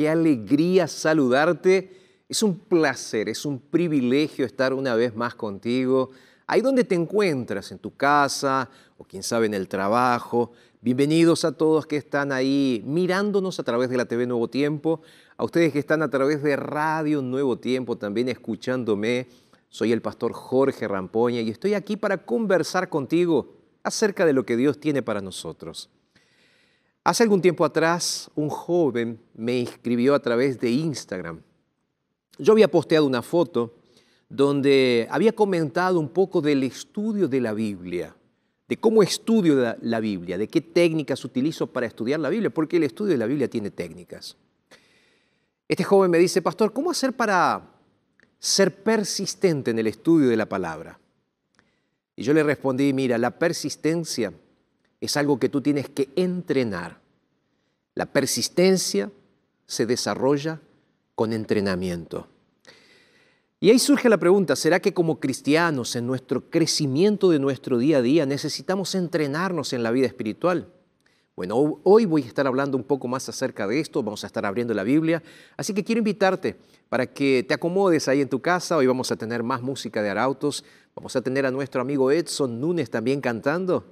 Qué alegría saludarte. Es un placer, es un privilegio estar una vez más contigo, ahí donde te encuentras, en tu casa o quién sabe en el trabajo. Bienvenidos a todos que están ahí mirándonos a través de la TV Nuevo Tiempo, a ustedes que están a través de Radio Nuevo Tiempo también escuchándome. Soy el pastor Jorge Rampoña y estoy aquí para conversar contigo acerca de lo que Dios tiene para nosotros. Hace algún tiempo atrás, un joven me escribió a través de Instagram. Yo había posteado una foto donde había comentado un poco del estudio de la Biblia, de cómo estudio la Biblia, de qué técnicas utilizo para estudiar la Biblia, porque el estudio de la Biblia tiene técnicas. Este joven me dice, pastor, ¿cómo hacer para ser persistente en el estudio de la palabra? Y yo le respondí, mira, la persistencia es algo que tú tienes que entrenar. La persistencia se desarrolla con entrenamiento. Y ahí surge la pregunta, ¿será que como cristianos en nuestro crecimiento de nuestro día a día necesitamos entrenarnos en la vida espiritual? Bueno, hoy voy a estar hablando un poco más acerca de esto, vamos a estar abriendo la Biblia, así que quiero invitarte para que te acomodes ahí en tu casa, hoy vamos a tener más música de arautos, vamos a tener a nuestro amigo Edson Núñez también cantando,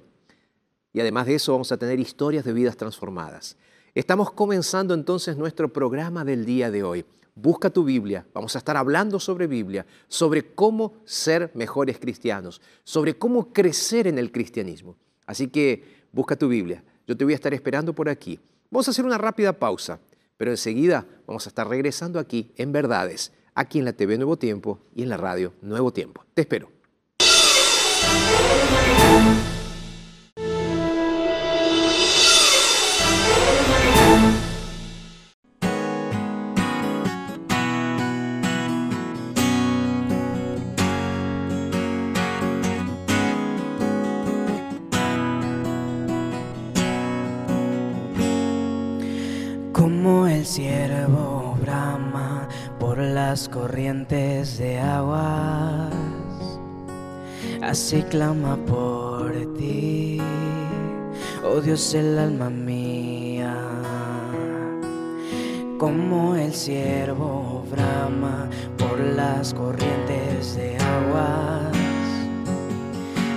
y además de eso vamos a tener historias de vidas transformadas. Estamos comenzando entonces nuestro programa del día de hoy. Busca tu Biblia, vamos a estar hablando sobre Biblia, sobre cómo ser mejores cristianos, sobre cómo crecer en el cristianismo. Así que busca tu Biblia, yo te voy a estar esperando por aquí. Vamos a hacer una rápida pausa, pero enseguida vamos a estar regresando aquí en Verdades, aquí en la TV Nuevo Tiempo y en la radio Nuevo Tiempo. Te espero. Corrientes de aguas, así clama por ti, oh Dios el alma mía, como el ciervo brama por las corrientes de aguas,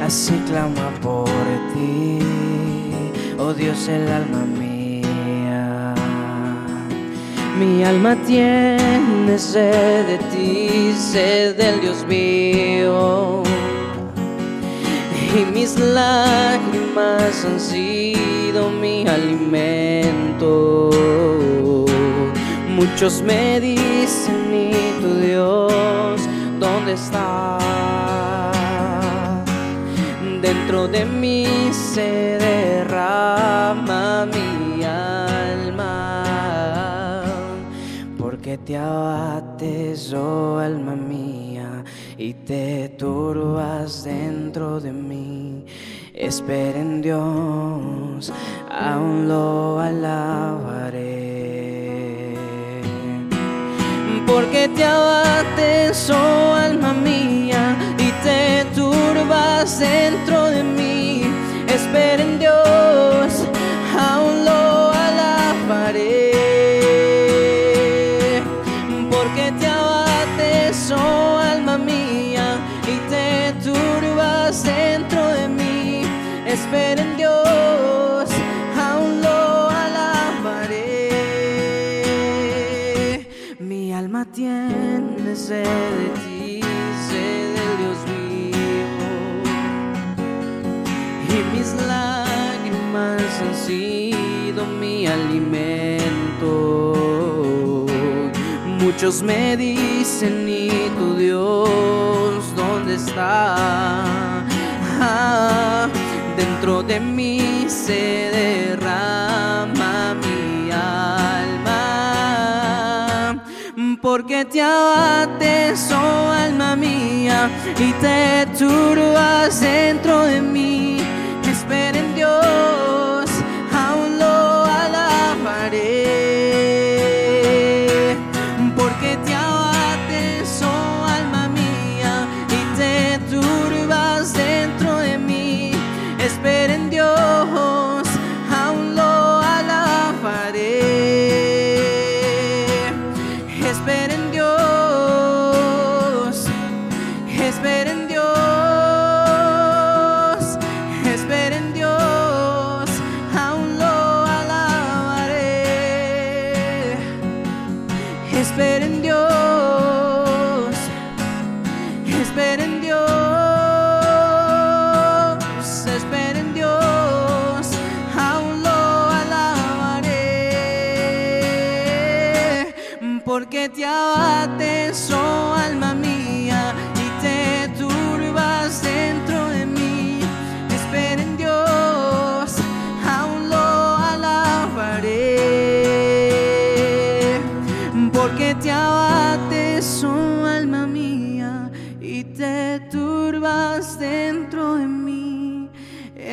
así clama por ti, oh Dios el alma mía Mi alma tiene sed de ti, sed del Dios mío. Y mis lágrimas han sido mi alimento. Muchos me dicen, ¿y tu Dios dónde está? Dentro de mí se derrama mi te abates, oh alma mía, y te turbas dentro de mí. Espera en Dios, aún lo alabaré. Porque te abates, oh alma mía, y te turbas dentro de mí. Espera en Dios, sed de ti, sed del Dios vivo. Y mis lágrimas han sido mi alimento. Muchos me dicen, ¿y tu Dios dónde está? Ah, dentro de mí se derrama Porque te abates, oh alma mía, y te turbas dentro de mí.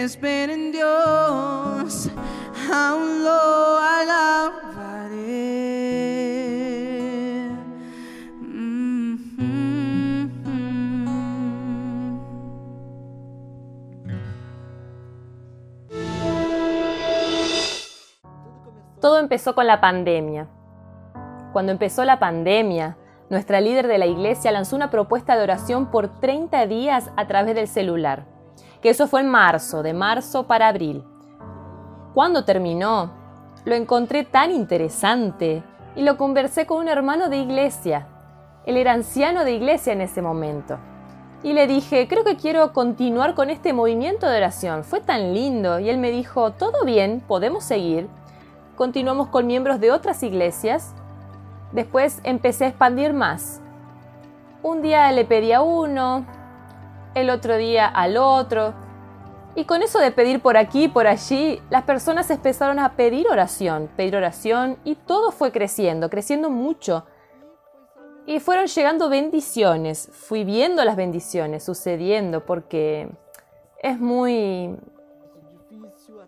Espera en Dios, aún lo alabaré. Todo empezó con la pandemia. Cuando empezó la pandemia, nuestra líder de la iglesia lanzó una propuesta de oración por 30 días a través del celular, que eso fue en marzo, de marzo para abril. Cuando terminó, lo encontré tan interesante y lo conversé con un hermano de iglesia. Él era anciano de iglesia en ese momento. Y le dije, creo que quiero continuar con este movimiento de oración. Fue tan lindo. Y él me dijo, todo bien, podemos seguir. Continuamos con miembros de otras iglesias. Después empecé a expandir más. Un día le pedí a uno, el otro día al otro. Y con eso de pedir por aquí y por allí, las personas empezaron a pedir oración, pedir oración y todo fue creciendo, creciendo mucho. Y fueron llegando bendiciones. Fui viendo las bendiciones sucediendo porque es muy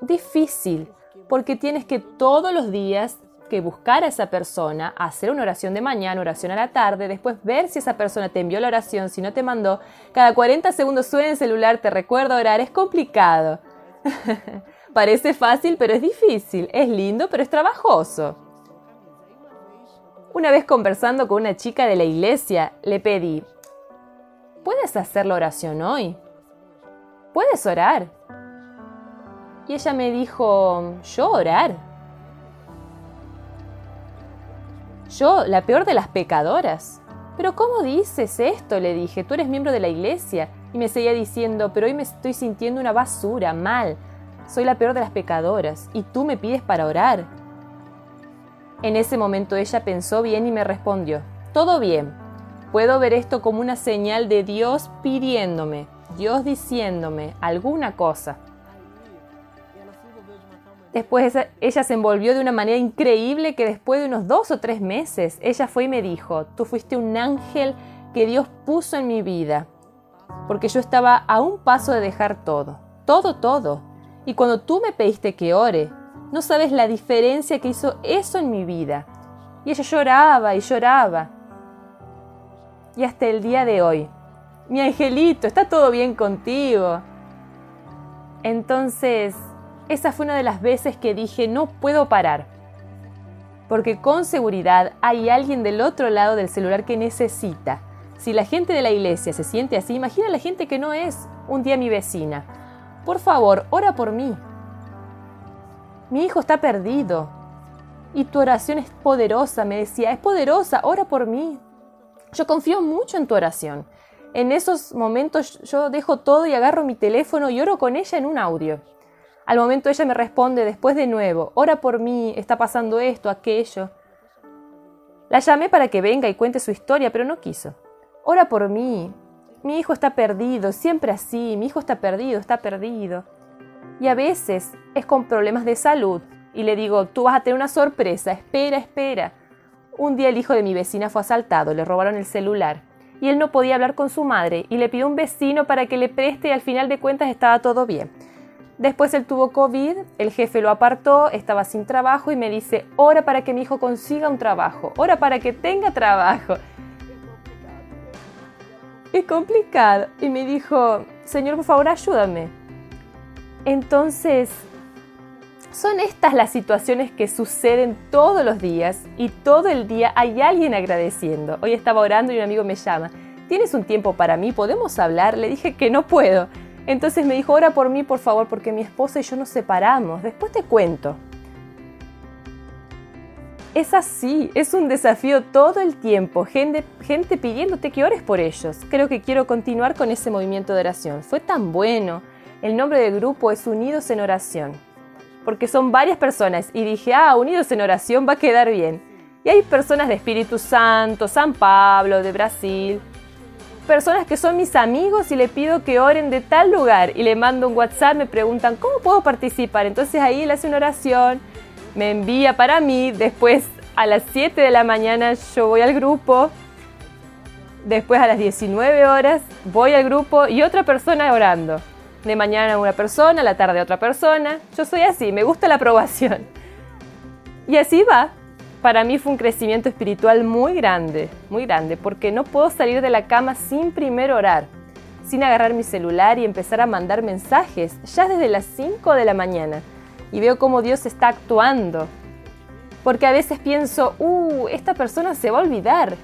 difícil, porque tienes que todos los días que buscar a esa persona, hacer una oración de mañana, oración a la tarde, después ver si esa persona te envió la oración, si no te mandó. Cada 40 segundos suena el celular, te recuerda orar, es complicado. Parece fácil, pero es difícil. Es lindo, pero es trabajoso. Una vez conversando con una chica de la iglesia, le pedí, ¿puedes hacer la oración hoy? ¿Puedes orar? Y ella me dijo, ¿yo orar? Yo, la peor de las pecadoras. Pero ¿cómo dices esto? le dije, tú eres miembro de la iglesia. Y me seguía diciendo, pero hoy me estoy sintiendo una basura, mal. Soy la peor de las pecadoras. Y tú me pides para orar. En ese momento ella pensó bien y me respondió, todo bien. Puedo ver esto como una señal de Dios pidiéndome, Dios diciéndome alguna cosa. Después ella se envolvió de una manera increíble que después de unos dos o tres meses, ella fue y me dijo, tú fuiste un ángel que Dios puso en mi vida, porque yo estaba a un paso de dejar todo, todo, todo. Y cuando tú me pediste que ore, no sabes la diferencia que hizo eso en mi vida. Y ella lloraba y lloraba. Y hasta el día de hoy, mi angelito, ¿está todo bien contigo? Entonces, esa fue una de las veces que dije, no puedo parar. Porque con seguridad hay alguien del otro lado del celular que necesita. Si la gente de la iglesia se siente así, imagina la gente que no es un día mi vecina. Por favor, ora por mí. Mi hijo está perdido. Y tu oración es poderosa, me decía, es poderosa, ora por mí. Yo confío mucho en tu oración. En esos momentos yo dejo todo y agarro mi teléfono y oro con ella en un audio. Al momento ella me responde después de nuevo, ora por mí, está pasando esto, aquello. La llamé para que venga y cuente su historia, pero no quiso. Ora por mí. Mi hijo está perdido, siempre así, mi hijo está perdido, está perdido. Y a veces es con problemas de salud. Y le digo, tú vas a tener una sorpresa, espera, espera. Un día el hijo de mi vecina fue asaltado, le robaron el celular. Y él no podía hablar con su madre y le pidió un vecino para que le preste y al final de cuentas estaba todo bien. Después él tuvo COVID, el jefe lo apartó, estaba sin trabajo y me dice, ora para que mi hijo consiga un trabajo, ora para que tenga trabajo. Es complicado. Y me dijo, Señor, por favor, ayúdame. Entonces, son estas las situaciones que suceden todos los días y todo el día hay alguien agradeciendo. Hoy estaba orando y un amigo me llama. ¿Tienes un tiempo para mí? ¿Podemos hablar? Le dije que no puedo. Entonces me dijo, ora por mí, por favor, porque mi esposa y yo nos separamos. Después te cuento. Es así, es un desafío todo el tiempo, gente, gente pidiéndote que ores por ellos. Creo que quiero continuar con ese movimiento de oración. Fue tan bueno. El nombre del grupo es Unidos en Oración, porque son varias personas y dije, ah, Unidos en Oración va a quedar bien. Y hay personas de Espíritu Santo, San Pablo, de Brasil, personas que son mis amigos y le pido que oren de tal lugar y le mando un WhatsApp, me preguntan, ¿cómo puedo participar? Entonces ahí él hace una oración, me envía para mí, después a las 7 de la mañana yo voy al grupo, después a las 19 horas voy al grupo y otra persona orando. De mañana una persona, a la tarde otra persona. Yo soy así, me gusta la aprobación. Y así va, para mí fue un crecimiento espiritual muy grande, muy grande, porque no puedo salir de la cama sin primero orar, sin agarrar mi celular y empezar a mandar mensajes ya desde las 5 de la mañana. Y veo cómo Dios está actuando. Porque a veces pienso, uh, esta persona se va a olvidar.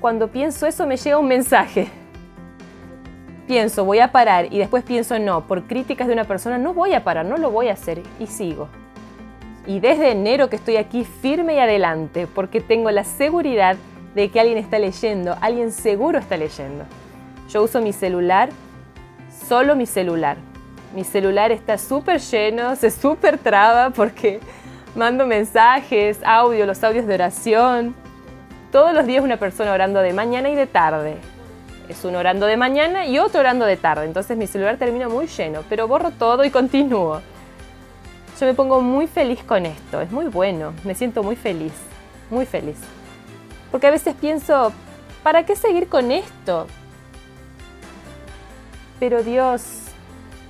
Cuando pienso eso me llega un mensaje. Pienso, voy a parar y después pienso, no, por críticas de una persona no voy a parar, no lo voy a hacer y sigo. Y desde enero que estoy aquí firme y adelante, porque tengo la seguridad de que alguien está leyendo, alguien seguro está leyendo. Yo uso mi celular, solo mi celular. Mi celular está súper lleno, se súper traba porque mando mensajes, audio, los audios de oración. Todos los días una persona orando de mañana y de tarde. Es uno orando de mañana y otro orando de tarde. Entonces mi celular termina muy lleno, pero borro todo y continúo. Yo me pongo muy feliz con esto, es muy bueno, me siento muy feliz, muy feliz. Porque a veces pienso, ¿para qué seguir con esto? Pero Dios,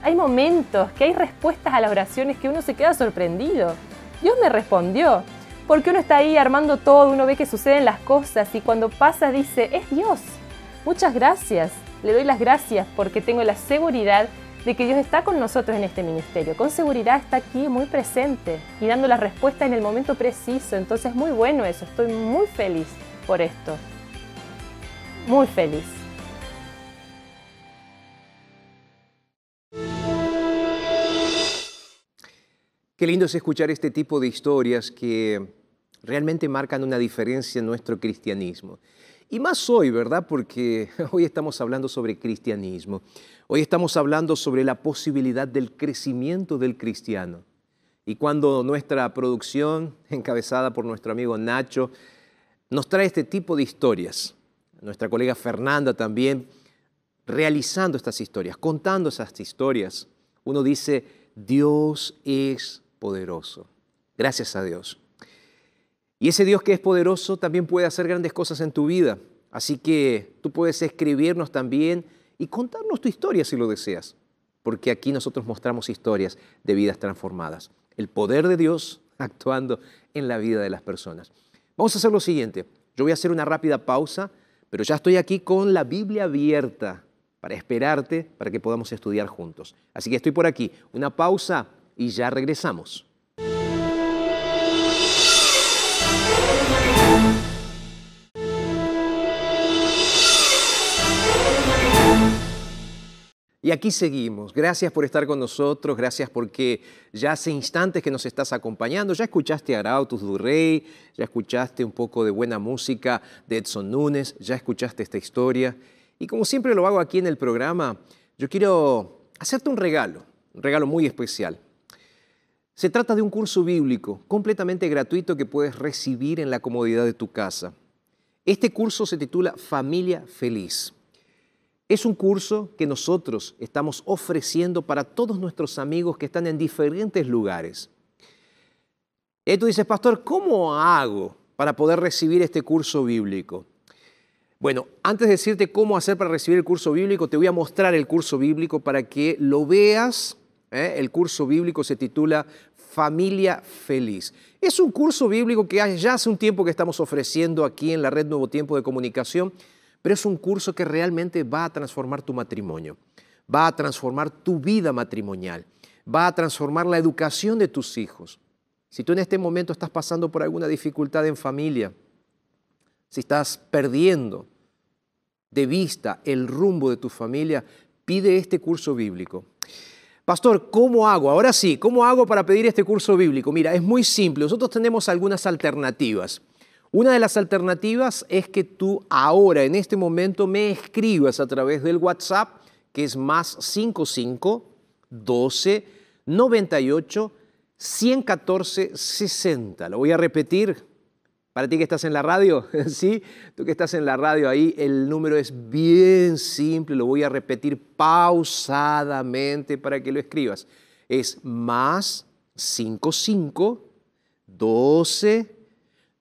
hay momentos que hay respuestas a las oraciones que uno se queda sorprendido. Dios me respondió, porque uno está ahí armando todo, uno ve que suceden las cosas y cuando pasa dice, es Dios. Muchas gracias, le doy las gracias porque tengo la seguridad de que Dios está con nosotros en este ministerio. Con seguridad está aquí muy presente y dando la respuesta en el momento preciso. Entonces es muy bueno eso. Estoy muy feliz por esto. Muy feliz. Qué lindo es escuchar este tipo de historias que realmente marcan una diferencia en nuestro cristianismo. Y más hoy, ¿verdad? Porque hoy estamos hablando sobre cristianismo. Hoy estamos hablando sobre la posibilidad del crecimiento del cristiano. Y cuando nuestra producción, encabezada por nuestro amigo Nacho, nos trae este tipo de historias, nuestra colega Fernanda también, realizando estas historias, contando esas historias, uno dice, Dios es poderoso. Gracias a Dios. Y ese Dios que es poderoso también puede hacer grandes cosas en tu vida. Así que tú puedes escribirnos también y contarnos tu historia si lo deseas, porque aquí nosotros mostramos historias de vidas transformadas. El poder de Dios actuando en la vida de las personas. Vamos a hacer lo siguiente. Yo voy a hacer una rápida pausa, pero ya estoy aquí con la Biblia abierta para esperarte, para que podamos estudiar juntos. Así que estoy por aquí. Una pausa y ya regresamos. Y aquí seguimos. Gracias por estar con nosotros, gracias porque ya hace instantes que nos estás acompañando. Ya escuchaste a Arautus Durrey, ya escuchaste un poco de buena música de Edson Núñez, ya escuchaste esta historia. Y como siempre lo hago aquí en el programa, yo quiero hacerte un regalo, un regalo muy especial. Se trata de un curso bíblico completamente gratuito que puedes recibir en la comodidad de tu casa. Este curso se titula Familia Feliz. Es un curso que nosotros estamos ofreciendo para todos nuestros amigos que están en diferentes lugares. Y tú dices, pastor, ¿cómo hago para poder recibir este curso bíblico? Bueno, antes de decirte cómo hacer para recibir el curso bíblico, te voy a mostrar el curso bíblico para que lo veas. ¿eh? El curso bíblico se titula Familia Feliz. Es un curso bíblico que ya hace un tiempo que estamos ofreciendo aquí en la red Nuevo Tiempo de Comunicación pero es un curso que realmente va a transformar tu matrimonio, va a transformar tu vida matrimonial, va a transformar la educación de tus hijos. Si tú en este momento estás pasando por alguna dificultad en familia, si estás perdiendo de vista el rumbo de tu familia, pide este curso bíblico. Pastor, ¿cómo hago? Ahora sí, ¿cómo hago para pedir este curso bíblico? Mira, es muy simple. Nosotros tenemos algunas alternativas. Una de las alternativas es que tú ahora, en este momento, me escribas a través del WhatsApp, que es más 55 12 98 114 60. Lo voy a repetir. Para ti que estás en la radio, ¿sí? Tú que estás en la radio ahí, el número es bien simple, lo voy a repetir pausadamente para que lo escribas. Es más 55 12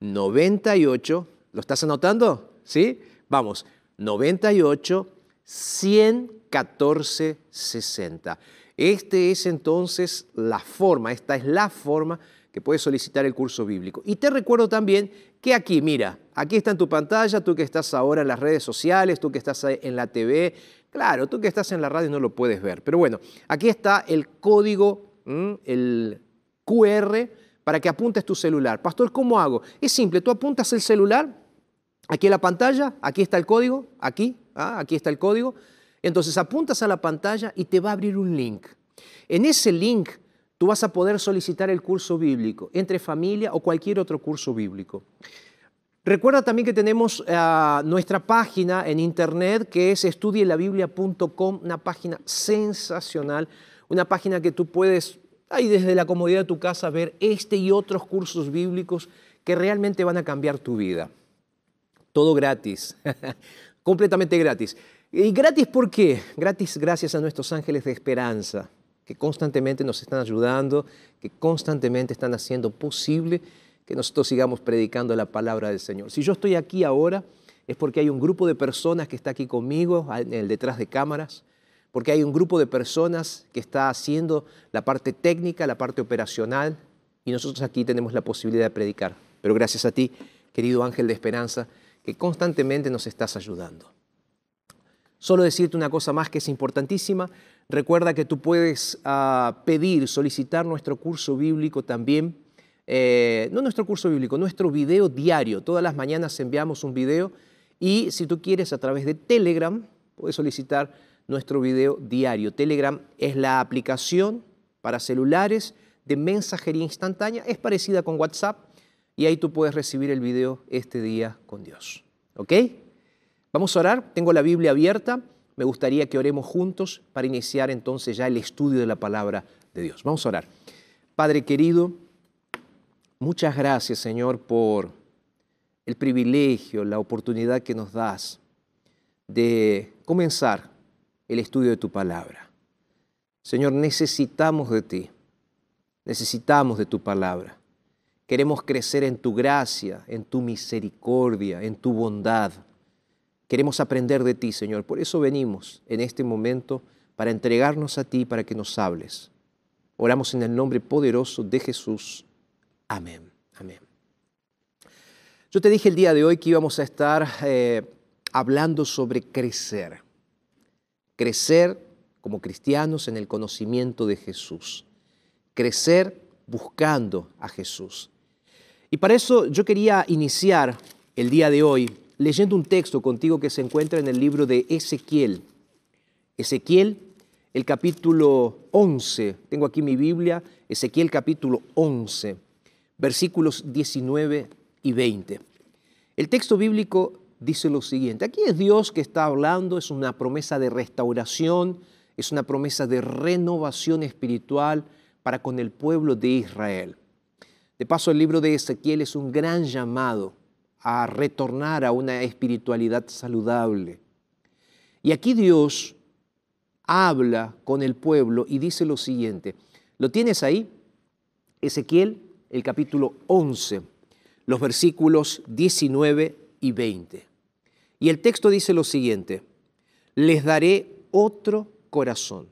98, ¿lo estás anotando? ¿Sí? Vamos, 98, 114, 60. Este es entonces la forma, esta es la forma que puedes solicitar el curso bíblico. Y te recuerdo también que aquí, mira, aquí está en tu pantalla, tú que estás ahora en las redes sociales, tú que estás en la TV, claro, tú que estás en la radio no lo puedes ver, pero bueno, aquí está el código, el QR para que apuntes tu celular. Pastor, ¿cómo hago? Es simple, tú apuntas el celular, aquí en la pantalla, aquí está el código, aquí, ah, aquí está el código. Entonces apuntas a la pantalla y te va a abrir un link. En ese link tú vas a poder solicitar el curso bíblico, entre familia o cualquier otro curso bíblico. Recuerda también que tenemos ah, nuestra página en internet que es estudielabiblia.com, una página sensacional, una página que tú puedes ahí desde la comodidad de tu casa ver este y otros cursos bíblicos que realmente van a cambiar tu vida. Todo gratis, completamente gratis. ¿Y gratis por qué? Gratis gracias a nuestros ángeles de esperanza, que constantemente nos están ayudando, que constantemente están haciendo posible que nosotros sigamos predicando la palabra del Señor. Si yo estoy aquí ahora, es porque hay un grupo de personas que está aquí conmigo, el detrás de cámaras, porque hay un grupo de personas que está haciendo la parte técnica, la parte operacional, y nosotros aquí tenemos la posibilidad de predicar. Pero gracias a ti, querido ángel de esperanza, que constantemente nos estás ayudando. Solo decirte una cosa más que es importantísima. Recuerda que tú puedes ah, pedir, solicitar nuestro curso bíblico también. Eh, no nuestro curso bíblico, nuestro video diario. Todas las mañanas enviamos un video y si tú quieres a través de Telegram, puedes solicitar nuestro video diario. Telegram es la aplicación para celulares de mensajería instantánea, es parecida con WhatsApp, y ahí tú puedes recibir el video este día con Dios. ¿Ok? Vamos a orar. Tengo la Biblia abierta. Me gustaría que oremos juntos para iniciar entonces ya el estudio de la palabra de Dios. Vamos a orar. Padre querido, muchas gracias Señor por el privilegio, la oportunidad que nos das de comenzar el estudio de tu palabra. Señor, necesitamos de ti, necesitamos de tu palabra. Queremos crecer en tu gracia, en tu misericordia, en tu bondad. Queremos aprender de ti, Señor. Por eso venimos en este momento para entregarnos a ti, para que nos hables. Oramos en el nombre poderoso de Jesús. Amén. Amén. Yo te dije el día de hoy que íbamos a estar eh, hablando sobre crecer. Crecer como cristianos en el conocimiento de Jesús. Crecer buscando a Jesús. Y para eso yo quería iniciar el día de hoy leyendo un texto contigo que se encuentra en el libro de Ezequiel. Ezequiel, el capítulo 11. Tengo aquí mi Biblia, Ezequiel capítulo 11, versículos 19 y 20. El texto bíblico dice lo siguiente. Aquí es Dios que está hablando, es una promesa de restauración, es una promesa de renovación espiritual para con el pueblo de Israel. De paso, el libro de Ezequiel es un gran llamado a retornar a una espiritualidad saludable. Y aquí Dios habla con el pueblo y dice lo siguiente. ¿Lo tienes ahí? Ezequiel, el capítulo 11, los versículos 19 y 20. Y el texto dice lo siguiente, les daré otro corazón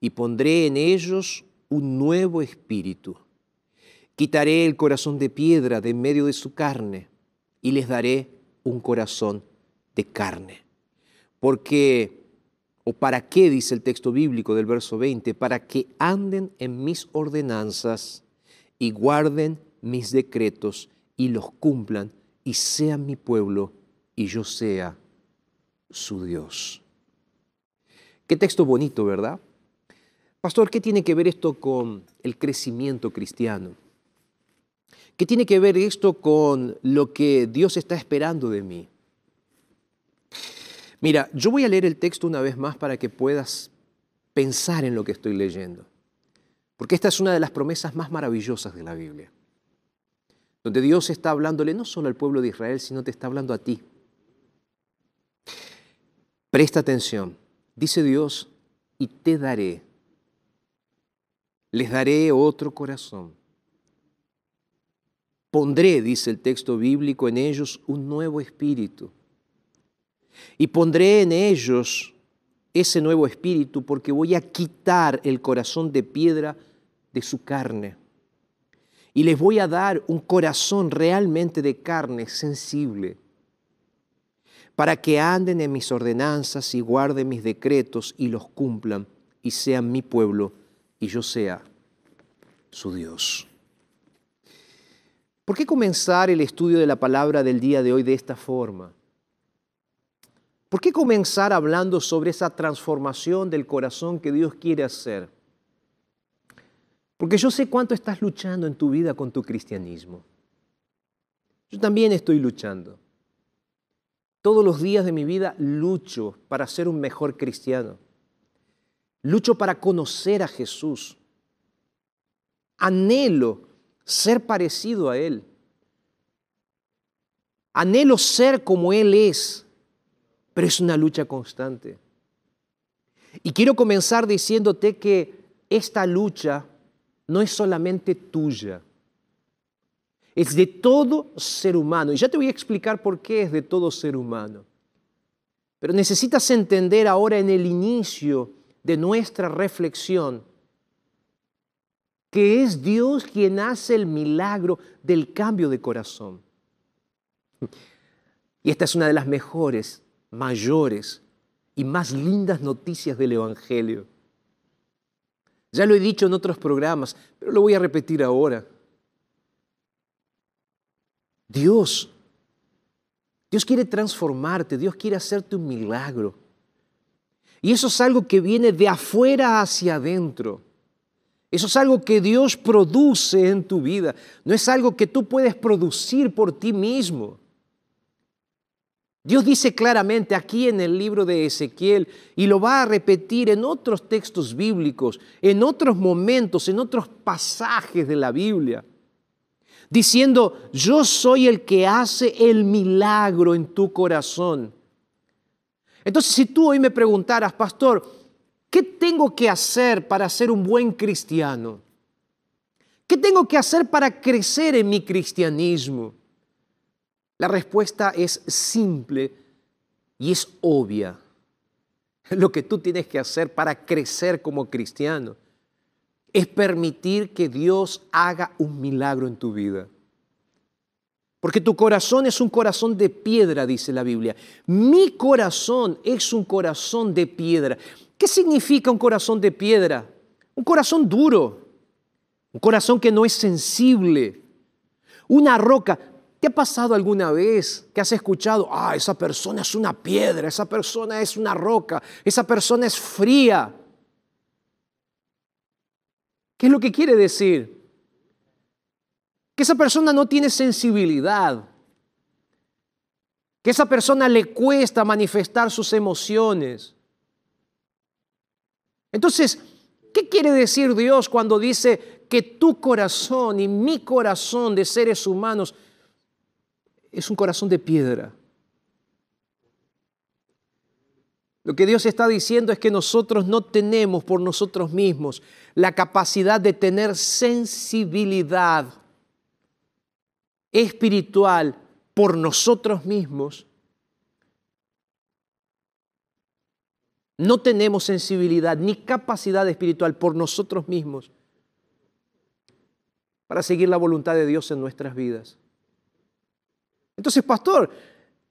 y pondré en ellos un nuevo espíritu. Quitaré el corazón de piedra de en medio de su carne y les daré un corazón de carne. Porque, o para qué, dice el texto bíblico del verso 20, para que anden en mis ordenanzas y guarden mis decretos y los cumplan y sean mi pueblo y yo sea su Dios. Qué texto bonito, ¿verdad? Pastor, ¿qué tiene que ver esto con el crecimiento cristiano? ¿Qué tiene que ver esto con lo que Dios está esperando de mí? Mira, yo voy a leer el texto una vez más para que puedas pensar en lo que estoy leyendo, porque esta es una de las promesas más maravillosas de la Biblia, donde Dios está hablándole no solo al pueblo de Israel, sino te está hablando a ti. Presta atención. Dice Dios, y te daré, les daré otro corazón. Pondré, dice el texto bíblico, en ellos un nuevo espíritu. Y pondré en ellos ese nuevo espíritu porque voy a quitar el corazón de piedra de su carne. Y les voy a dar un corazón realmente de carne sensible para que anden en mis ordenanzas y guarden mis decretos y los cumplan y sean mi pueblo y yo sea su Dios. ¿Por qué comenzar el estudio de la palabra del día de hoy de esta forma? ¿Por qué comenzar hablando sobre esa transformación del corazón que Dios quiere hacer? Porque yo sé cuánto estás luchando en tu vida con tu cristianismo. Yo también estoy luchando. Todos los días de mi vida lucho para ser un mejor cristiano. Lucho para conocer a Jesús. Anhelo ser parecido a Él. Anhelo ser como Él es, pero es una lucha constante. Y quiero comenzar diciéndote que esta lucha no es solamente tuya es de todo ser humano. Y ya te voy a explicar por qué es de todo ser humano. Pero necesitas entender ahora en el inicio de nuestra reflexión que es Dios quien hace el milagro del cambio de corazón. Y esta es una de las mejores, mayores y más lindas noticias del Evangelio. Ya lo he dicho en otros programas, pero lo voy a repetir ahora. Dios, Dios quiere transformarte, Dios quiere hacerte un milagro. Y eso es algo que viene de afuera hacia adentro. Eso es algo que Dios produce en tu vida. No es algo que tú puedes producir por ti mismo. Dios dice claramente aquí en el libro de Ezequiel y lo va a repetir en otros textos bíblicos, en otros momentos, en otros pasajes de la Biblia, diciendo, yo soy el que hace el milagro en tu corazón. Entonces, si tú hoy me preguntaras, pastor, ¿qué tengo que hacer para ser un buen cristiano? ¿Qué tengo que hacer para crecer en mi cristianismo? La respuesta es simple y es obvia. Lo que tú tienes que hacer para crecer como cristiano es permitir que Dios haga un milagro en tu vida. Porque tu corazón es un corazón de piedra, dice la Biblia. Mi corazón es un corazón de piedra. ¿Qué significa un corazón de piedra? Un corazón duro, un corazón que no es sensible, una roca. ¿Te ha pasado alguna vez que has escuchado, ah, esa persona es una piedra, esa persona es una roca, esa persona es fría? ¿Qué es lo que quiere decir? Que esa persona no tiene sensibilidad, que esa persona le cuesta manifestar sus emociones. Entonces, ¿qué quiere decir Dios cuando dice que tu corazón y mi corazón de seres humanos es un corazón de piedra. Lo que Dios está diciendo es que nosotros no tenemos por nosotros mismos la capacidad de tener sensibilidad espiritual por nosotros mismos. No tenemos sensibilidad ni capacidad espiritual por nosotros mismos para seguir la voluntad de Dios en nuestras vidas. Entonces, pastor,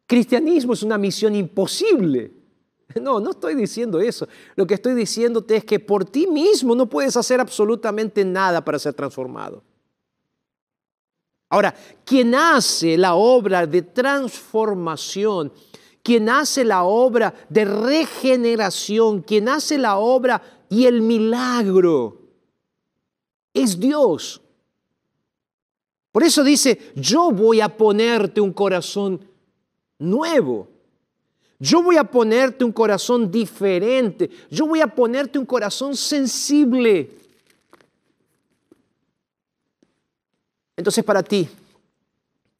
cristianismo es una misión imposible. No, no estoy diciendo eso. Lo que estoy diciéndote es que por ti mismo no puedes hacer absolutamente nada para ser transformado. Ahora, quien hace la obra de transformación, quien hace la obra de regeneración, quien hace la obra y el milagro, es Dios. Por eso dice, yo voy a ponerte un corazón nuevo. Yo voy a ponerte un corazón diferente. Yo voy a ponerte un corazón sensible. Entonces para ti,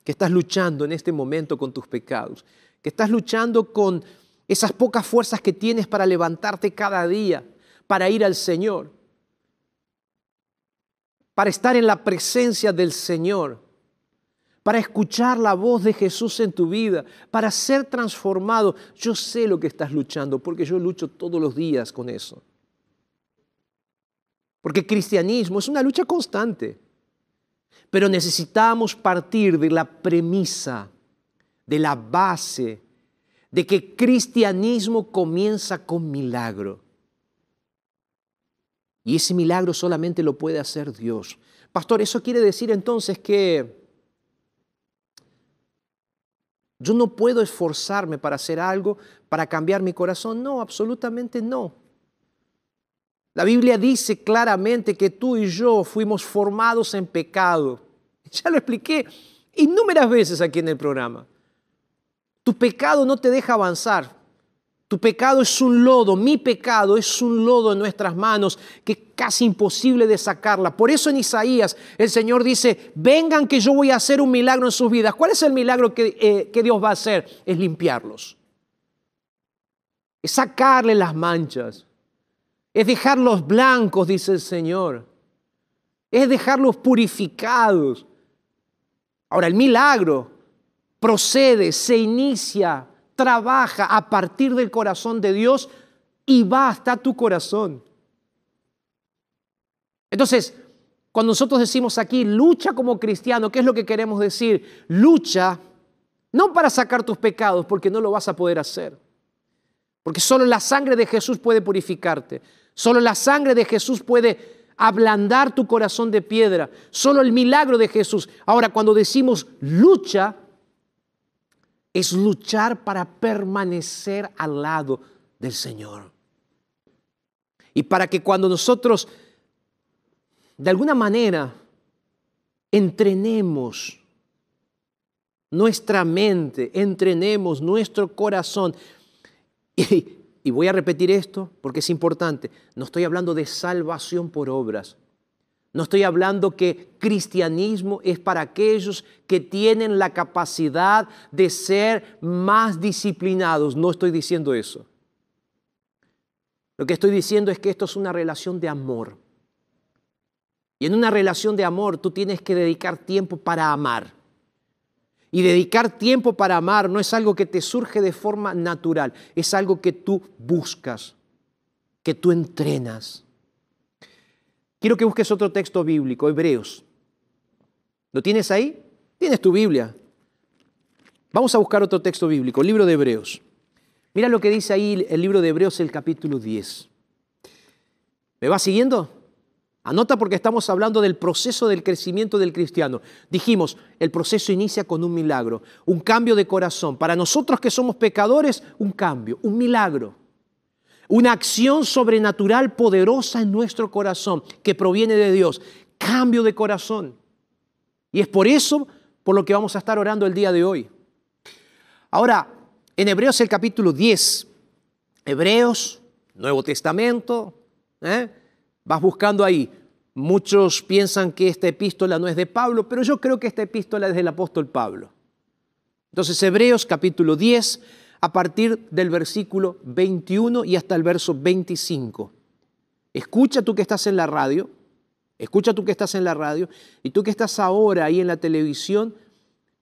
que estás luchando en este momento con tus pecados, que estás luchando con esas pocas fuerzas que tienes para levantarte cada día, para ir al Señor, para estar en la presencia del Señor, para escuchar la voz de Jesús en tu vida, para ser transformado. Yo sé lo que estás luchando porque yo lucho todos los días con eso. Porque cristianismo es una lucha constante. Pero necesitamos partir de la premisa, de la base, de que cristianismo comienza con milagro. Y ese milagro solamente lo puede hacer Dios. Pastor, ¿eso quiere decir entonces que yo no puedo esforzarme para hacer algo, para cambiar mi corazón? No, absolutamente no. La Biblia dice claramente que tú y yo fuimos formados en pecado. Ya lo expliqué innúmeras veces aquí en el programa. Tu pecado no te deja avanzar. Tu pecado es un lodo, mi pecado es un lodo en nuestras manos que es casi imposible de sacarla. Por eso en Isaías el Señor dice, vengan que yo voy a hacer un milagro en sus vidas. ¿Cuál es el milagro que, eh, Dios va a hacer? Es limpiarlos. Es sacarle las manchas. Es dejarlos blancos, dice el Señor. Es dejarlos purificados. Ahora, el milagro procede, se inicia trabaja a partir del corazón de Dios y va hasta tu corazón. Entonces, cuando nosotros decimos aquí, lucha como cristiano, ¿qué es lo que queremos decir? Lucha no para sacar tus pecados, porque no lo vas a poder hacer. Porque solo la sangre de Jesús puede purificarte. Solo la sangre de Jesús puede ablandar tu corazón de piedra. Solo el milagro de Jesús. Ahora, cuando decimos lucha, es luchar para permanecer al lado del Señor. Y para que cuando nosotros de alguna manera, entrenemos nuestra mente, entrenemos nuestro corazón. Y, voy a repetir esto porque es importante. No estoy hablando de salvación por obras. No estoy hablando que cristianismo es para aquellos que tienen la capacidad de ser más disciplinados. No estoy diciendo eso. Lo que estoy diciendo es que esto es una relación de amor. Y en una relación de amor tú tienes que dedicar tiempo para amar. Y dedicar tiempo para amar no es algo que te surge de forma natural, es algo que tú buscas, que tú entrenas. Quiero que busques otro texto bíblico, Hebreos. ¿Lo tienes ahí? Tienes tu Biblia. Vamos a buscar otro texto bíblico, el libro de Hebreos. Mira lo que dice ahí el libro de Hebreos, el capítulo 10. ¿Me va siguiendo? Anota porque estamos hablando del proceso del crecimiento del cristiano. Dijimos, el proceso inicia con un milagro, un cambio de corazón. Para nosotros que somos pecadores, un cambio, un milagro. Una acción sobrenatural poderosa en nuestro corazón que proviene de Dios. Cambio de corazón. Y es por eso por lo que vamos a estar orando el día de hoy. Ahora, en Hebreos el capítulo 10, Hebreos, Nuevo Testamento, ¿eh? Vas buscando ahí. Muchos piensan que esta epístola no es de Pablo, pero yo creo que esta epístola es del apóstol Pablo. Entonces, Hebreos capítulo 10, a partir del versículo 21 y hasta el verso 25. Escucha tú que estás en la radio, escucha tú que estás en la radio, y tú que estás ahora ahí en la televisión,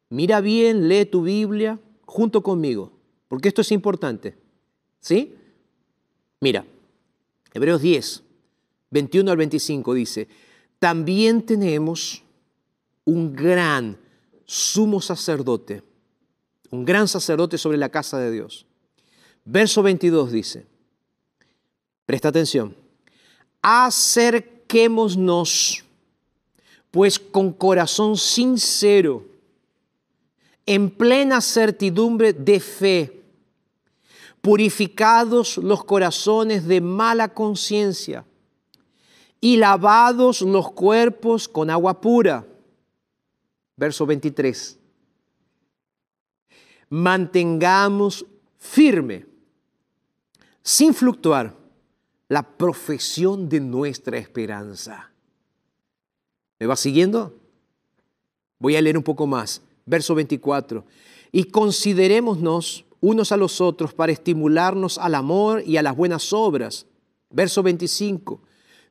mira bien, lee tu Biblia junto conmigo, porque esto es importante. ¿Sí? Mira, Hebreos 10, 21 al 25 dice, también tenemos un gran sumo sacerdote, un gran sacerdote sobre la casa de Dios. Verso 22 dice, presta atención, acerquémonos pues con corazón sincero, en plena certidumbre de fe, purificados los corazones de mala conciencia y lavados los cuerpos con agua pura. Verso 23. Mantengamos firme, sin fluctuar, la profesión de nuestra esperanza. ¿Me va siguiendo? Voy a leer un poco más. Verso 24. Y considerémonos unos a los otros para estimularnos al amor y a las buenas obras. Verso 25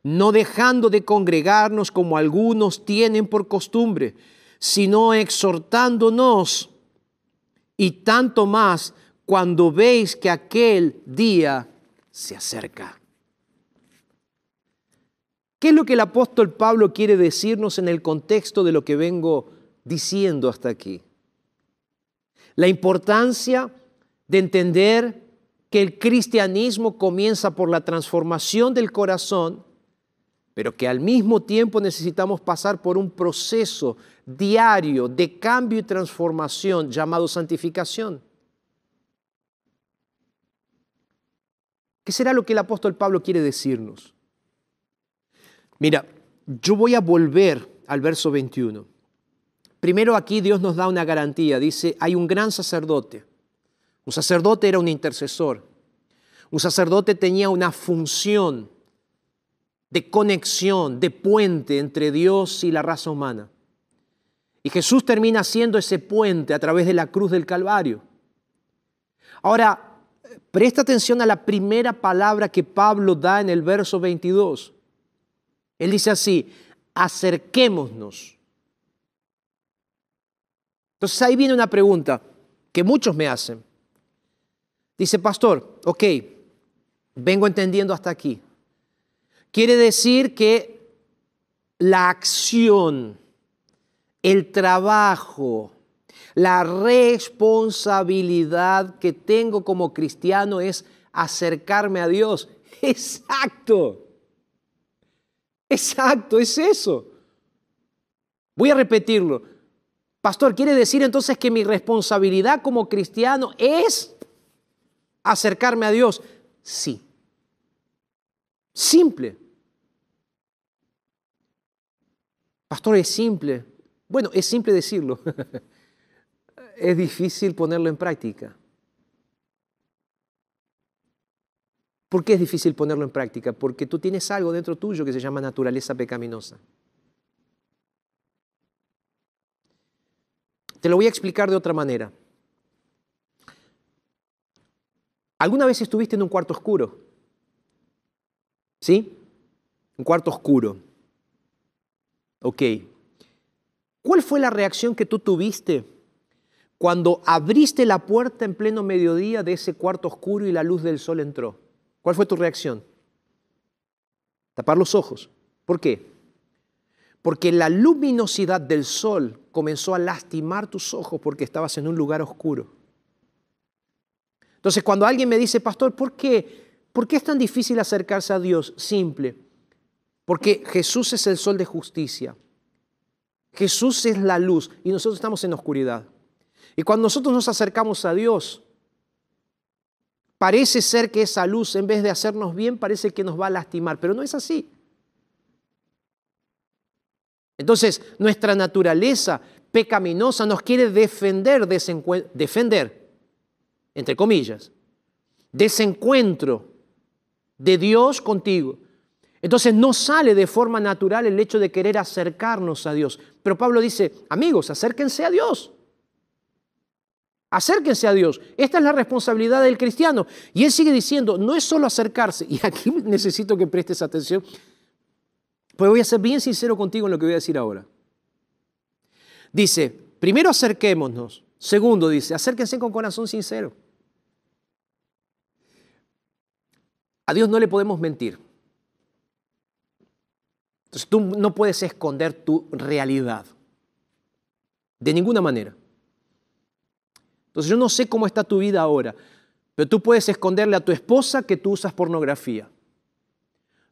no dejando de congregarnos como algunos tienen por costumbre, sino exhortándonos y tanto más cuando veis que aquel día se acerca. ¿Qué es lo que el apóstol Pablo quiere decirnos en el contexto de lo que vengo diciendo hasta aquí? La importancia de entender que el cristianismo comienza por la transformación del corazón pero que al mismo tiempo necesitamos pasar por un proceso diario de cambio y transformación llamado santificación. ¿Qué será lo que el apóstol Pablo quiere decirnos? Mira, yo voy a volver al verso 21. Primero aquí Dios nos da una garantía. Dice, hay un gran sacerdote. Un sacerdote era un intercesor. Un sacerdote tenía una función de conexión, de puente entre Dios y la raza humana. Y Jesús termina siendo ese puente a través de la cruz del Calvario. Ahora, presta atención a la primera palabra que Pablo da en el verso 22. Él dice así, acerquémonos. Entonces ahí viene una pregunta que muchos me hacen. Dice, pastor, ok, vengo entendiendo hasta aquí. Quiere decir que la acción, el trabajo, la responsabilidad que tengo como cristiano es acercarme a Dios. Exacto. Exacto, es eso. Voy a repetirlo. Pastor, ¿quiere decir entonces que mi responsabilidad como cristiano es acercarme a Dios? Sí. Simple. Pastor, es simple. Bueno, es simple decirlo. es difícil ponerlo en práctica. ¿Por qué es difícil ponerlo en práctica? Porque tú tienes algo dentro tuyo que se llama naturaleza pecaminosa. Te lo voy a explicar de otra manera. ¿Alguna vez estuviste en un cuarto oscuro? ¿Sí? Un cuarto oscuro. Ok. ¿Cuál fue la reacción que tú tuviste cuando abriste la puerta en pleno mediodía de ese cuarto oscuro y la luz del sol entró? ¿Cuál fue tu reacción? Tapar los ojos. ¿Por qué? Porque la luminosidad del sol comenzó a lastimar tus ojos porque estabas en un lugar oscuro. Entonces, cuando alguien me dice, pastor, ¿por qué? ¿Por qué es tan difícil acercarse a Dios? Simple. Porque Jesús es el sol de justicia. Jesús es la luz y nosotros estamos en oscuridad. Y cuando nosotros nos acercamos a Dios, parece ser que esa luz, en vez de hacernos bien, parece que nos va a lastimar, pero no es así. Entonces, nuestra naturaleza pecaminosa nos quiere defender, defender, entre comillas, de ese encuentro de Dios contigo. Entonces no sale de forma natural el hecho de querer acercarnos a Dios. Pero Pablo dice, amigos, acérquense a Dios. Acérquense a Dios. Esta es la responsabilidad del cristiano. Y él sigue diciendo, no es solo acercarse. Y aquí necesito que prestes atención. Pues voy a ser bien sincero contigo en lo que voy a decir ahora. Dice, primero acerquémonos. Segundo dice, acérquense con corazón sincero. A Dios no le podemos mentir. Entonces tú no puedes esconder tu realidad. De ninguna manera. Entonces yo no sé cómo está tu vida ahora, pero tú puedes esconderle a tu esposa que tú usas pornografía.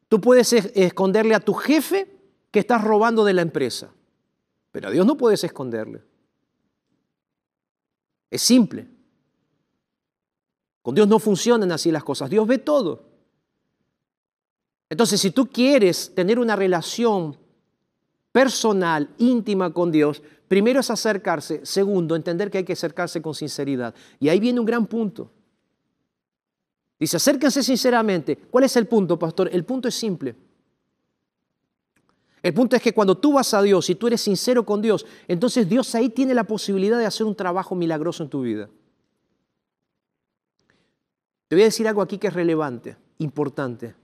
Tú puedes esconderle a tu jefe que estás robando de la empresa, pero a Dios no puedes esconderle. Es simple. Con Dios no funcionan así las cosas. Dios ve todo. Entonces, si tú quieres tener una relación personal, íntima con Dios, primero es acercarse, segundo, entender que hay que acercarse con sinceridad. Y ahí viene un gran punto. Dice, acérquense sinceramente. ¿Cuál es el punto, pastor? El punto es simple. El punto es que cuando tú vas a Dios y tú eres sincero con Dios, entonces Dios ahí tiene la posibilidad de hacer un trabajo milagroso en tu vida. Te voy a decir algo aquí que es relevante, importante.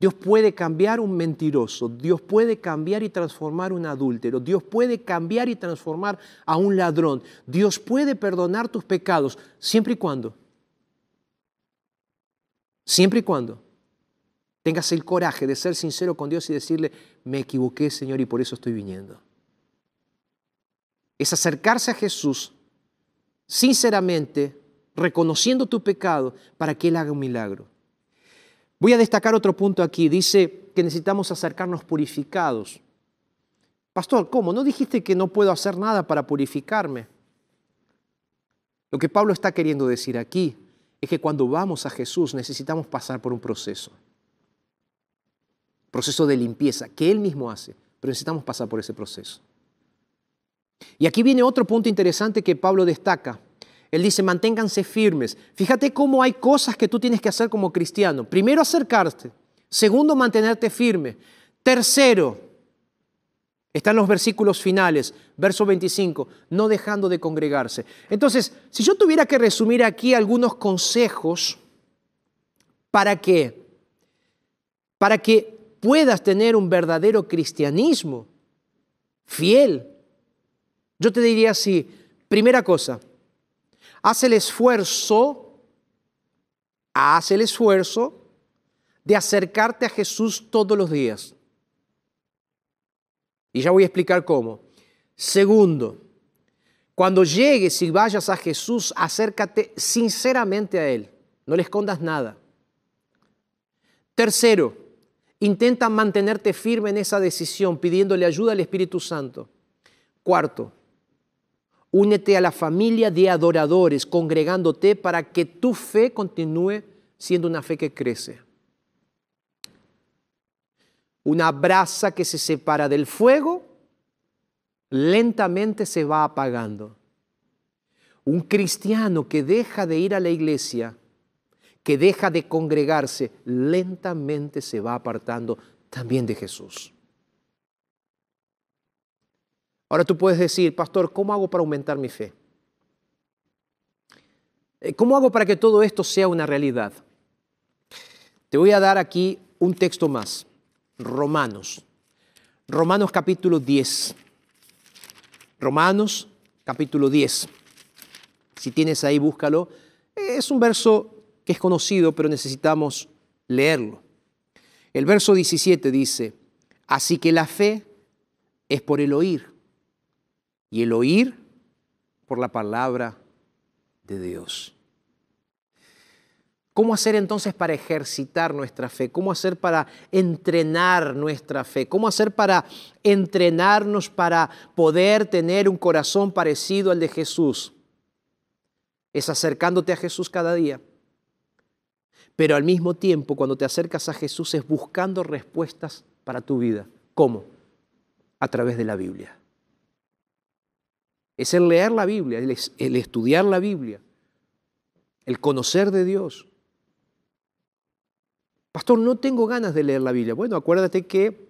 Dios puede cambiar un mentiroso, Dios puede cambiar y transformar un adúltero, Dios puede cambiar y transformar a un ladrón, Dios puede perdonar tus pecados, siempre y cuando, siempre y cuando tengas el coraje de ser sincero con Dios y decirle, me equivoqué Señor y por eso estoy viniendo. Es acercarse a Jesús sinceramente, reconociendo tu pecado para que Él haga un milagro. Voy a destacar otro punto aquí. Dice que necesitamos acercarnos purificados. Pastor, ¿cómo? ¿No dijiste que no puedo hacer nada para purificarme? Lo que Pablo está queriendo decir aquí es que cuando vamos a Jesús necesitamos pasar por un proceso. Proceso de limpieza que Él mismo hace, pero necesitamos pasar por ese proceso. Y aquí viene otro punto interesante que Pablo destaca. Él dice, manténganse firmes. Fíjate cómo hay cosas que tú tienes que hacer como cristiano. Primero, acercarte. Segundo, mantenerte firme. Tercero, están los versículos finales, verso 25, no dejando de congregarse. Entonces, si yo tuviera que resumir aquí algunos consejos para que, para que puedas tener un verdadero cristianismo fiel, yo te diría así, primera cosa, haz el esfuerzo, haz el esfuerzo de acercarte a Jesús todos los días. Y ya voy a explicar cómo. Segundo, cuando llegues y vayas a Jesús, acércate sinceramente a Él. No le escondas nada. Tercero, intenta mantenerte firme en esa decisión pidiéndole ayuda al Espíritu Santo. Cuarto, Únete a la familia de adoradores, congregándote para que tu fe continúe siendo una fe que crece. una brasa que se separa del fuego, lentamente se va apagando. Un cristiano que deja de ir a la iglesia, que deja de congregarse, lentamente se va apartando también de Jesús. Ahora tú puedes decir, pastor, ¿cómo hago para aumentar mi fe? Eh, ¿Cómo hago para que todo esto sea una realidad? Te voy a dar aquí un texto más, Romanos. Romanos capítulo 10. Romanos capítulo 10. Si tienes ahí, búscalo. Es un verso que es conocido, pero necesitamos leerlo. El verso 17 dice, así que la fe es por el oír y el oír por la palabra de Dios. ¿Cómo hacer entonces para ejercitar nuestra fe? ¿Cómo hacer para entrenar nuestra fe? ¿Cómo hacer para entrenarnos para poder tener un corazón parecido al de Jesús? Es acercándote a Jesús cada día. Pero al mismo tiempo, cuando te acercas a Jesús, es buscando respuestas para tu vida. ¿Cómo? A través de la Biblia es el leer la Biblia, el, estudiar la Biblia, el conocer de Dios. Pastor, no tengo ganas de leer la Biblia. Bueno, acuérdate que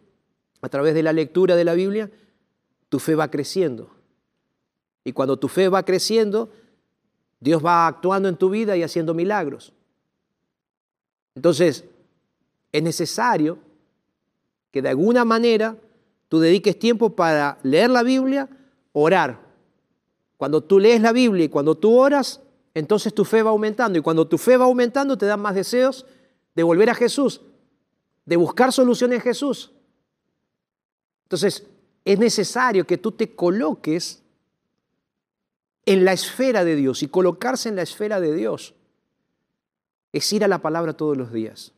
a través de la lectura de la Biblia, tu fe va creciendo. Y cuando tu fe va creciendo, Dios va actuando en tu vida y haciendo milagros. Entonces, es necesario que de alguna manera tú dediques tiempo para leer la Biblia, orar, cuando tú lees la Biblia y cuando tú oras, entonces tu fe va aumentando. Y cuando tu fe va aumentando, te dan más deseos de volver a Jesús, de buscar soluciones en Jesús. Entonces, es necesario que tú te coloques en la esfera de Dios. Y colocarse en la esfera de Dios es ir a la palabra todos los días.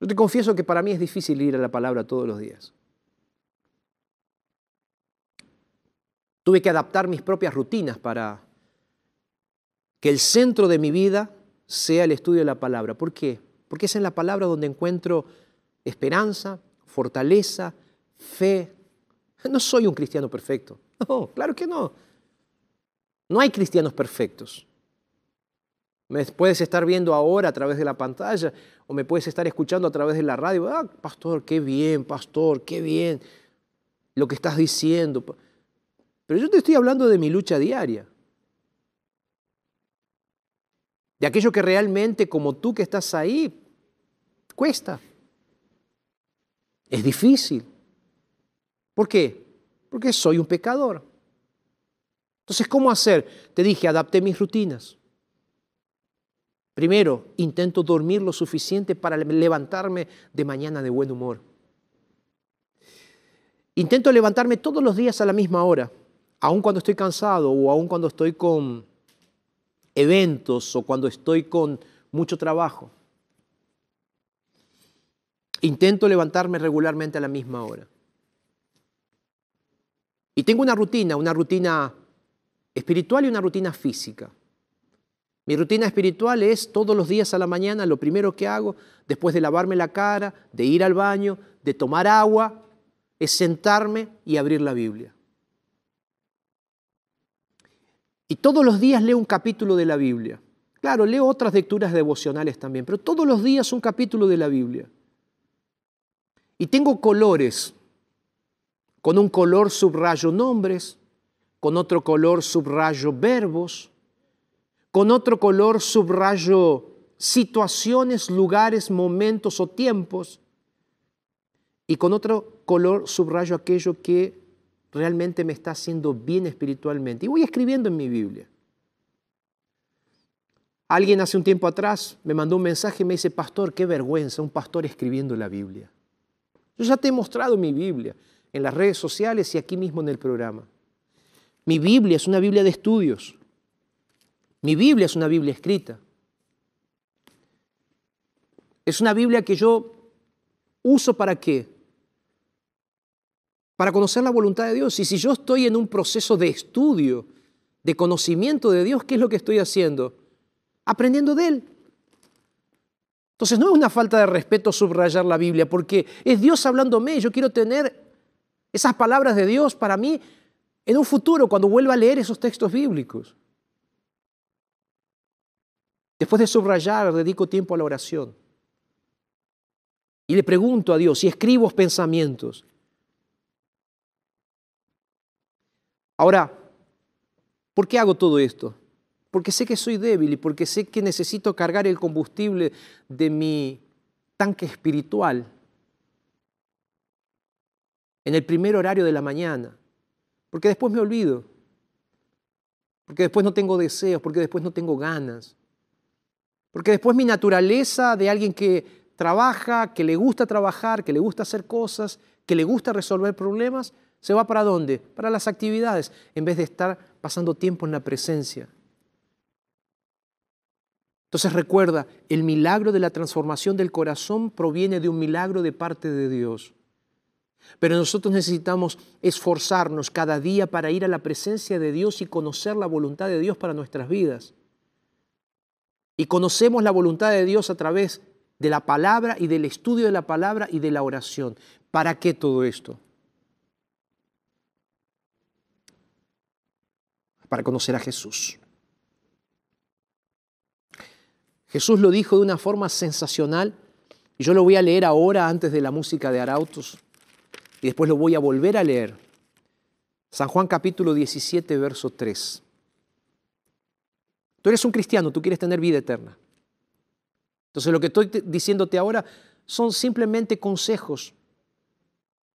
Yo te confieso que para mí es difícil ir a la palabra todos los días. Tuve que adaptar mis propias rutinas para que el centro de mi vida sea el estudio de la palabra. ¿Por qué? Porque es en la palabra donde encuentro esperanza, fortaleza, fe. No soy un cristiano perfecto. No, claro que no. No hay cristianos perfectos. Me puedes estar viendo ahora a través de la pantalla o me puedes estar escuchando a través de la radio. Ah, pastor, qué bien, pastor, qué bien lo que estás diciendo. Pero yo te estoy hablando de mi lucha diaria. De aquello que realmente, como tú que estás ahí, cuesta. Es difícil. ¿Por qué? Porque soy un pecador. Entonces, ¿cómo hacer? Te dije, adapté mis rutinas. Primero, intento dormir lo suficiente para levantarme de mañana de buen humor. Intento levantarme todos los días a la misma hora, aun cuando estoy cansado o aun cuando estoy con eventos o cuando estoy con mucho trabajo. Intento levantarme regularmente a la misma hora. Y tengo una rutina, una rutina espiritual y una rutina física. Mi rutina espiritual es todos los días a la mañana, lo primero que hago, después de lavarme la cara, de ir al baño, de tomar agua, es sentarme y abrir la Biblia. Y todos los días leo un capítulo de la Biblia. Claro, leo otras lecturas devocionales también, pero todos los días un capítulo de la Biblia. Y tengo colores. Con un color subrayo nombres, con otro color subrayo verbos, con otro color subrayo situaciones, lugares, momentos o tiempos. Y con otro color subrayo aquello que realmente me está haciendo bien espiritualmente. Y voy escribiendo en mi Biblia. Alguien hace un tiempo atrás me mandó un mensaje y me dice, pastor, qué vergüenza, un pastor escribiendo la Biblia. Yo ya te he mostrado mi Biblia en las redes sociales y aquí mismo en el programa. Mi Biblia es una Biblia de estudios. Mi Biblia es una Biblia escrita. Es una Biblia que yo uso para qué? Para conocer la voluntad de Dios. Y si yo estoy en un proceso de estudio, de conocimiento de Dios, ¿qué es lo que estoy haciendo? aprendiendo de Él. Entonces no es una falta de respeto subrayar la Biblia, porque es Dios hablándome. Yo quiero tener esas palabras de Dios para mí en un futuro, cuando vuelva a leer esos textos bíblicos. Después de subrayar, dedico tiempo a la oración. Y le pregunto a Dios si escribo pensamientos. Ahora, ¿por qué hago todo esto? Porque sé que soy débil y porque sé que necesito cargar el combustible de mi tanque espiritual en el primer horario de la mañana. Porque después me olvido. Porque después no tengo deseos, porque después no tengo ganas. Porque después mi naturaleza de alguien que trabaja, que le gusta trabajar, que le gusta hacer cosas, que le gusta resolver problemas, se va para dónde? Para las actividades, en vez de estar pasando tiempo en la presencia. Entonces recuerda, el milagro de la transformación del corazón proviene de un milagro de parte de Dios. Pero nosotros necesitamos esforzarnos cada día para ir a la presencia de Dios y conocer la voluntad de Dios para nuestras vidas. Y conocemos la voluntad de Dios a través de la palabra y del estudio de la palabra y de la oración. ¿Para qué todo esto? Para conocer a Jesús. Jesús lo dijo de una forma sensacional yo lo voy a leer ahora antes de la música de Arautos y después lo voy a volver a leer. San Juan capítulo 17, verso 3. Tú eres un cristiano, tú quieres tener vida eterna. Entonces lo que estoy diciéndote ahora son simplemente consejos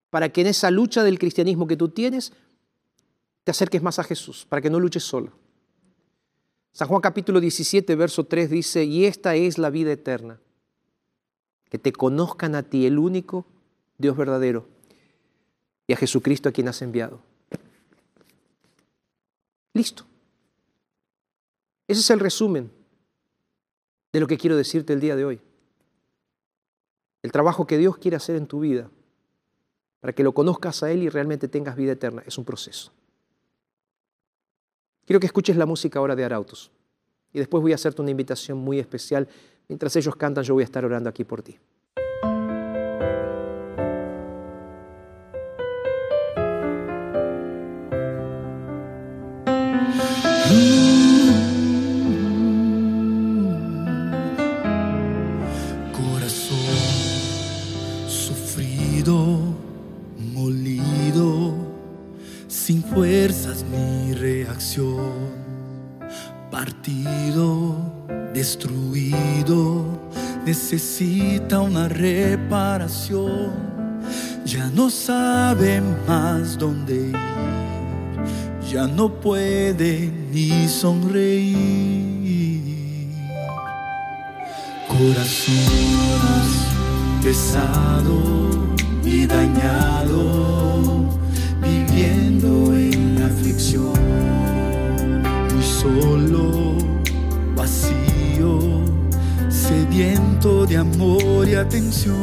para que en esa lucha del cristianismo que tú tienes te acerques más a Jesús, para que no luches solo. San Juan capítulo 17, verso 3 dice, y esta es la vida eterna, que te conozcan a ti, el único Dios verdadero, y a Jesucristo a quien has enviado. Listo. Ese es el resumen de lo que quiero decirte el día de hoy. El trabajo que Dios quiere hacer en tu vida para que lo conozcas a Él y realmente tengas vida eterna es un proceso. Quiero que escuches la música ahora de Arautos y después voy a hacerte una invitación muy especial. Mientras ellos cantan, yo voy a estar orando aquí por ti. Ya no sabe más dónde ir, ya no puede ni sonreír. Corazón pesado y dañado, viviendo en la aflicción, muy solo, vacío sediento de amor y atención,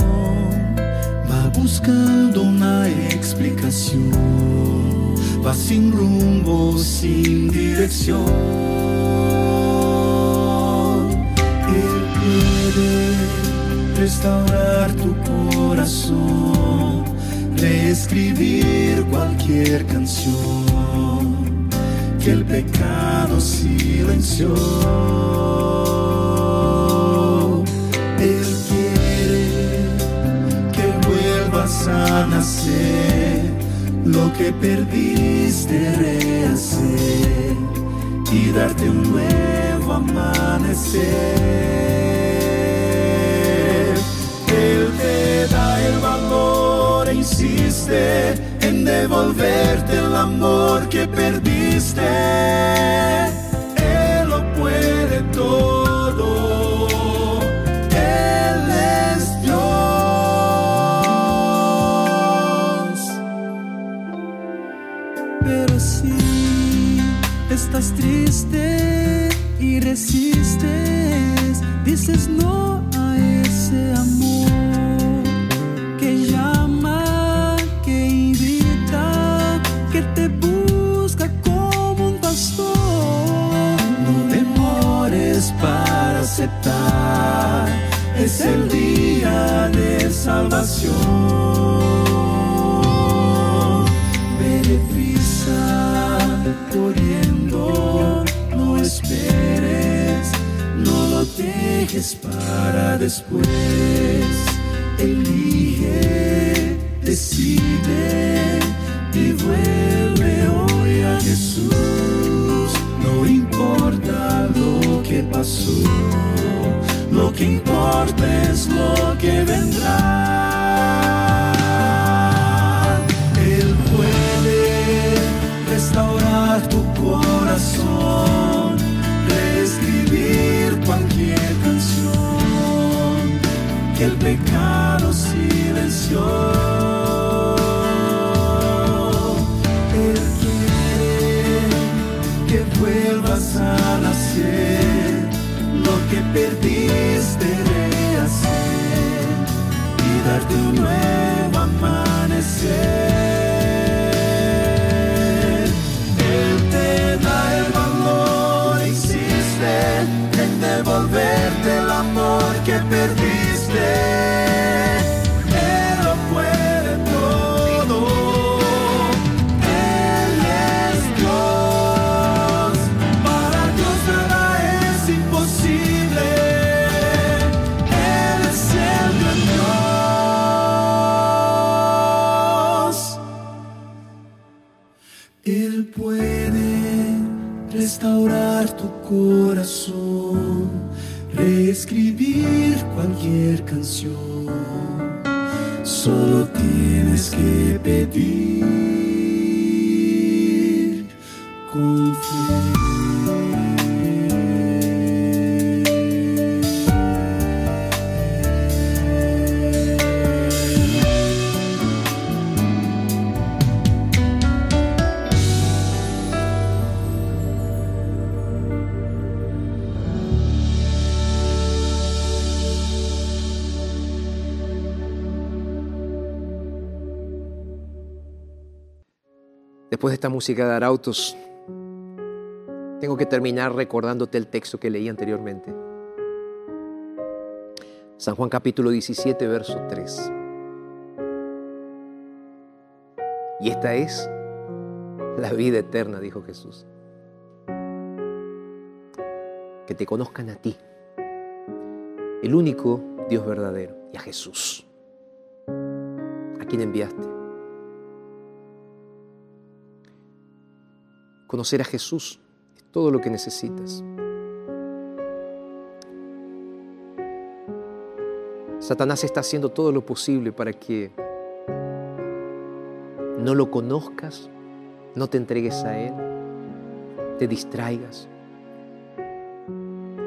buscando una explicación, va sin rumbo, sin dirección. Él puede restaurar tu corazón, reescribir cualquier canción que el pecado silenció. A nacer, lo que perdiste rehacer y darte un nuevo amanecer. Él te da el valor e insiste en devolverte el amor que perdiste. resistes, dices no a ese amor que llama, que invita, que te busca como un pastor. No demores para aceptar, es el día de salvación. Beneficia. Dejes para después. Elige, decide y vuelve hoy a Jesús. No importa lo que pasó, lo que importa es lo que vendrá. Él quiere que vuelvas a nacer, lo que perdiste rehacer y darte un nuevo amanecer. Él te da el valor, insiste en devolverte el amor que perdiste. Puede restaurar tu corazón, reescribir cualquier canción. Solo tienes que pedir con. Después de esta música de Arautos, tengo que terminar recordándote el texto que leí anteriormente. San Juan capítulo 17, verso 3. Y esta es la vida eterna, dijo Jesús. Que te conozcan a ti, el único Dios verdadero, y a Jesús, a quien enviaste. Conocer a Jesús es todo lo que necesitas. Satanás está haciendo todo lo posible para que no lo conozcas, no te entregues a Él, te distraigas.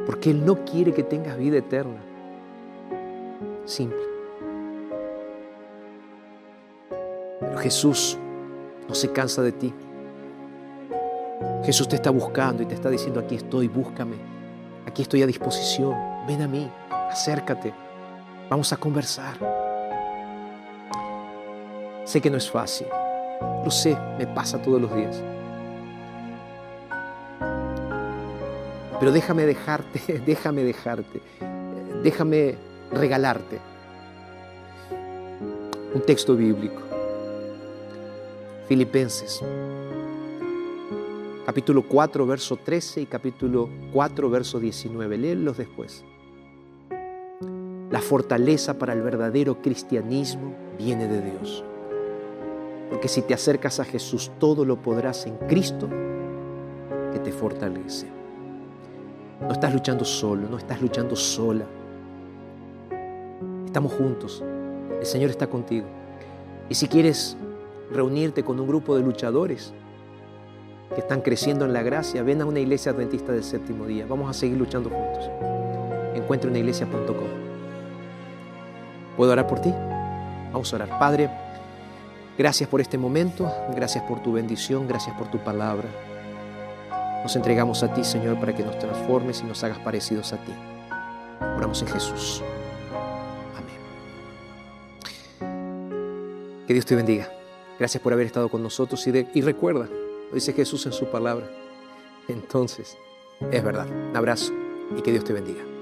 Porque Él no quiere que tengas vida eterna. Simple. Pero Jesús no se cansa de ti. Jesús te está buscando y te está diciendo, aquí estoy, búscame. Aquí estoy a disposición. Ven a mí, acércate. Vamos a conversar. Sé que no es fácil. Lo sé, me pasa todos los días. Pero déjame dejarte, déjame dejarte, déjame regalarte un texto bíblico. Filipenses, capítulo 4, verso 13 y capítulo 4, verso 19. Léelos después. La fortaleza para el verdadero cristianismo viene de Dios. Porque si te acercas a Jesús, todo lo podrás en Cristo que te fortalece. No estás luchando solo, no estás luchando sola. Estamos juntos. El Señor está contigo. Y si quieres reunirte con un grupo de luchadores que están creciendo en la gracia, ven a una iglesia adventista del séptimo día. Vamos a seguir luchando juntos. Encuentra una iglesia.com. ¿Puedo orar por ti? Vamos a orar. Padre, gracias por este momento, gracias por tu bendición, gracias por tu palabra. Nos entregamos a ti, Señor, para que nos transformes y nos hagas parecidos a ti. Oramos en Jesús. Amén. Que Dios te bendiga. Gracias por haber estado con nosotros y, y recuerda, dice Jesús en su palabra. Entonces, es verdad. Un abrazo y que Dios te bendiga.